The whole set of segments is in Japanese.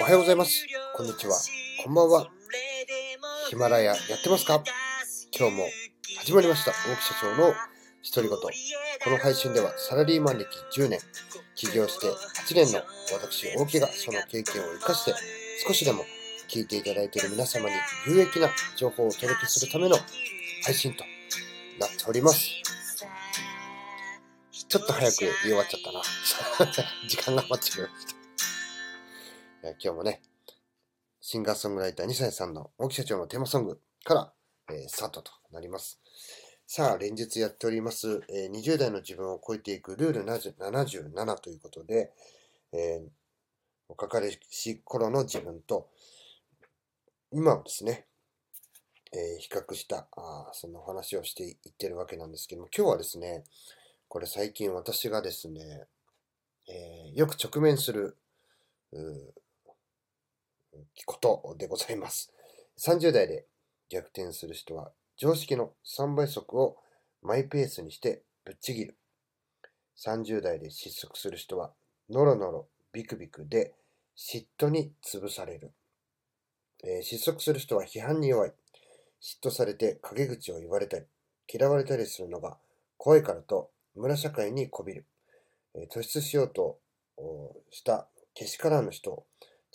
おはようございます。こんにちは。こんばんは。ヒマラヤやってますか？今日も始まりました。大木社長の独り言。この配信ではサラリーマン歴10年、起業して8年の私、大木がその経験を活かして少しでも聞いていただいている皆様に有益な情報をお届けするための配信となっております。ちょっと早く言い終わっちゃったな。時間が余ってしまいました。今日もね、シンガーソングライター2歳さんの大木社長のテーマソングから、えー、スタートとなります。さあ、連日やっております、えー、20代の自分を超えていくルール77ということで、えー、若かりし頃の自分と、今をですね、えー、比較したあ、その話をしていってるわけなんですけども、今日はですね、これ最近私がですね、えー、よく直面することでございます。30代で逆転する人は常識の3倍速をマイペースにしてぶっちぎる。30代で失速する人はノロノロビクビクで嫉妬に潰される。えー、失速する人は批判に弱い。嫉妬されて陰口を言われたり、嫌われたりするのが怖いからと村社会にこびる。え、突出しようとしたけしからぬ人を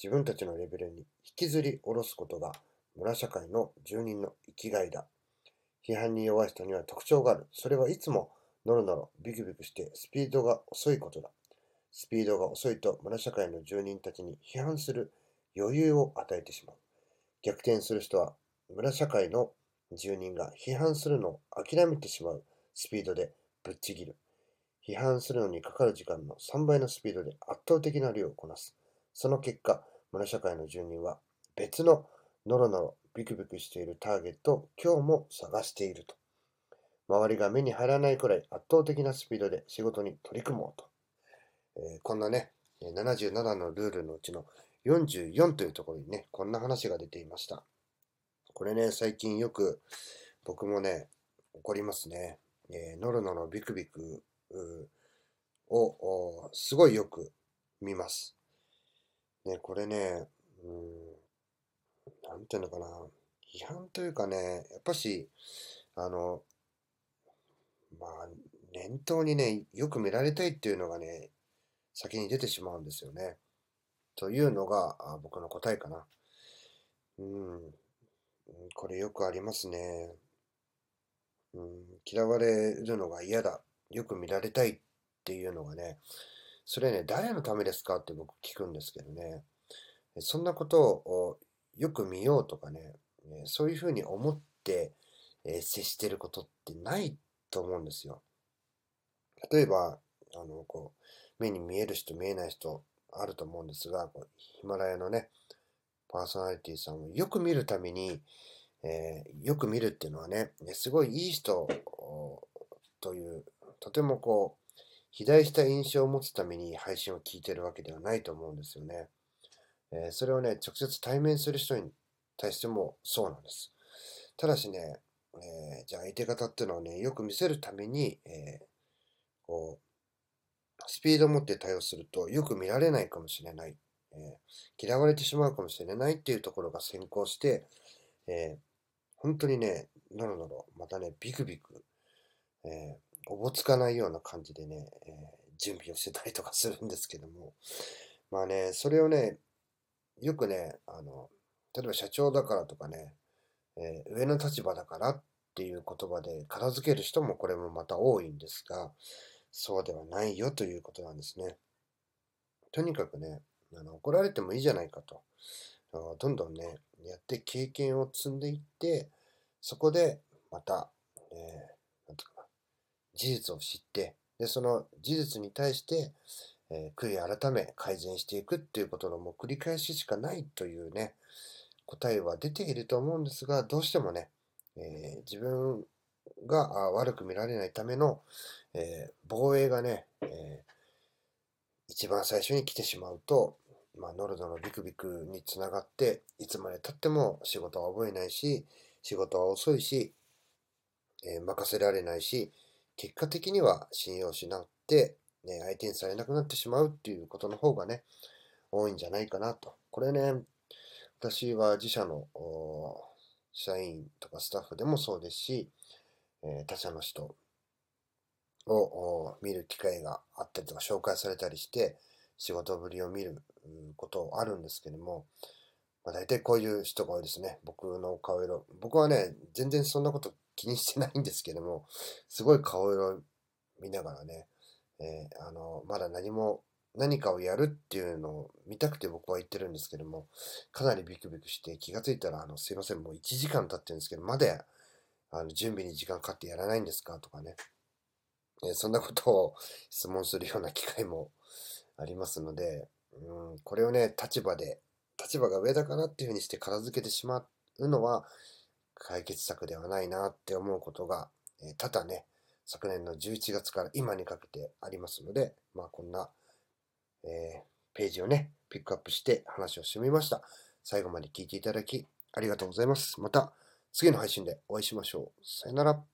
自分たちのレベルに引きずり下ろすことが村社会の住人の生きがいだ。批判に弱い人には特徴がある。それはいつもノロノロビクビクしてスピードが遅いことだ。スピードが遅いと村社会の住人たちに批判する余裕を与えてしまう。逆転する人は村社会の住人が批判するのを諦めてしまうスピードでぶっちぎる。批判するのにかかる時間の3倍のスピードで圧倒的な量をこなす。その結果、村社会の住人は別のノロノロビクビクしているターゲットを今日も探していると。周りが目に入らないくらい圧倒的なスピードで仕事に取り組もうと。えー、こんなね、77のルールのうちの44というところにね、こんな話が出ていました。これね、最近よく僕もね、起こりますね。えー、ノロノロビクビクをすごいよく見ます。ね、これね、うん、なんていうのかな。批判というかね、やっぱし、あの、まあ、念頭にね、よく見られたいっていうのがね、先に出てしまうんですよね。というのがあ僕の答えかな。うん。これよくありますね。うん、嫌われるのが嫌だ。よく見られたいっていうのがね、それね、誰のためですかって僕聞くんですけどね。そんなことをよく見ようとかね、そういうふうに思って接してることってないと思うんですよ。例えば、あの、こう、目に見える人見えない人あると思うんですが、ヒマラヤのね、パーソナリティさんをよく見るために、えー、よく見るっていうのはね、すごいいい人という、とてもこう、肥大した印象を持つために配信を聞いてるわけではないと思うんですよね。えー、それをね、直接対面する人に対してもそうなんです。ただしね、えー、じゃあ相手方っていうのはね、よく見せるために、えー、こう、スピードを持って対応するとよく見られないかもしれない。え、嫌われてしまうかもしれないっていうところが先行して、え本当にね、なるなろ、またね、ビクビク、えおぼつかないような感じでね、え準備をしてたりとかするんですけども、まあね、それをね、よくね、あの、例えば社長だからとかね、えー、上の立場だからっていう言葉で片付ける人もこれもまた多いんですが、そうではないよということなんですね。とにかくね、あの怒られてもいいじゃないかと。どんどんね、やって経験を積んでいって、そこでまた、えー、なんていうかな、事実を知って、で、その事実に対して、えー、悔い改め改善していくっていうことのもう繰り返ししかないというね、答えは出ていると思うんですが、どうしてもね、えー、自分が悪く見られないための、えー、防衛がね、え一番最初に来てしまうと、まあ、ノルドのビクビクにつながって、いつまでたっても仕事は覚えないし、仕事は遅いし、え任せられないし、結果的には信用しなって、ね、相手にされなくなってしまうっていうことの方がね、多いんじゃないかなと。これね、私は自社の社員とかスタッフでもそうですし、え他社の人を見る機会があったりとか紹介されたりして仕事ぶりを見ることあるんですけども、まあ、大体こういう人が多いですね。僕の顔色。僕はね、全然そんなこと気にしてないんですけども、すごい顔色見ながらね、えー、あの、まだ何も、何かをやるっていうのを見たくて僕は言ってるんですけども、かなりビクビクして気がついたら、あの、すいません、もう1時間経ってるんですけど、まだ、あの、準備に時間かかってやらないんですか？とかね、えー、そんなことを質問するような機会もありますので、うん、これをね、立場で、立場が上だからっていうふうにして片付けてしまうのは、解決策ではないなって思うことが、えー、多々ね、昨年の11月から今にかけてありますので、まあこんな、えー、ページをね、ピックアップして話をしてみました。最後まで聞いていただきありがとうございます。また次の配信でお会いしましょう。さよなら。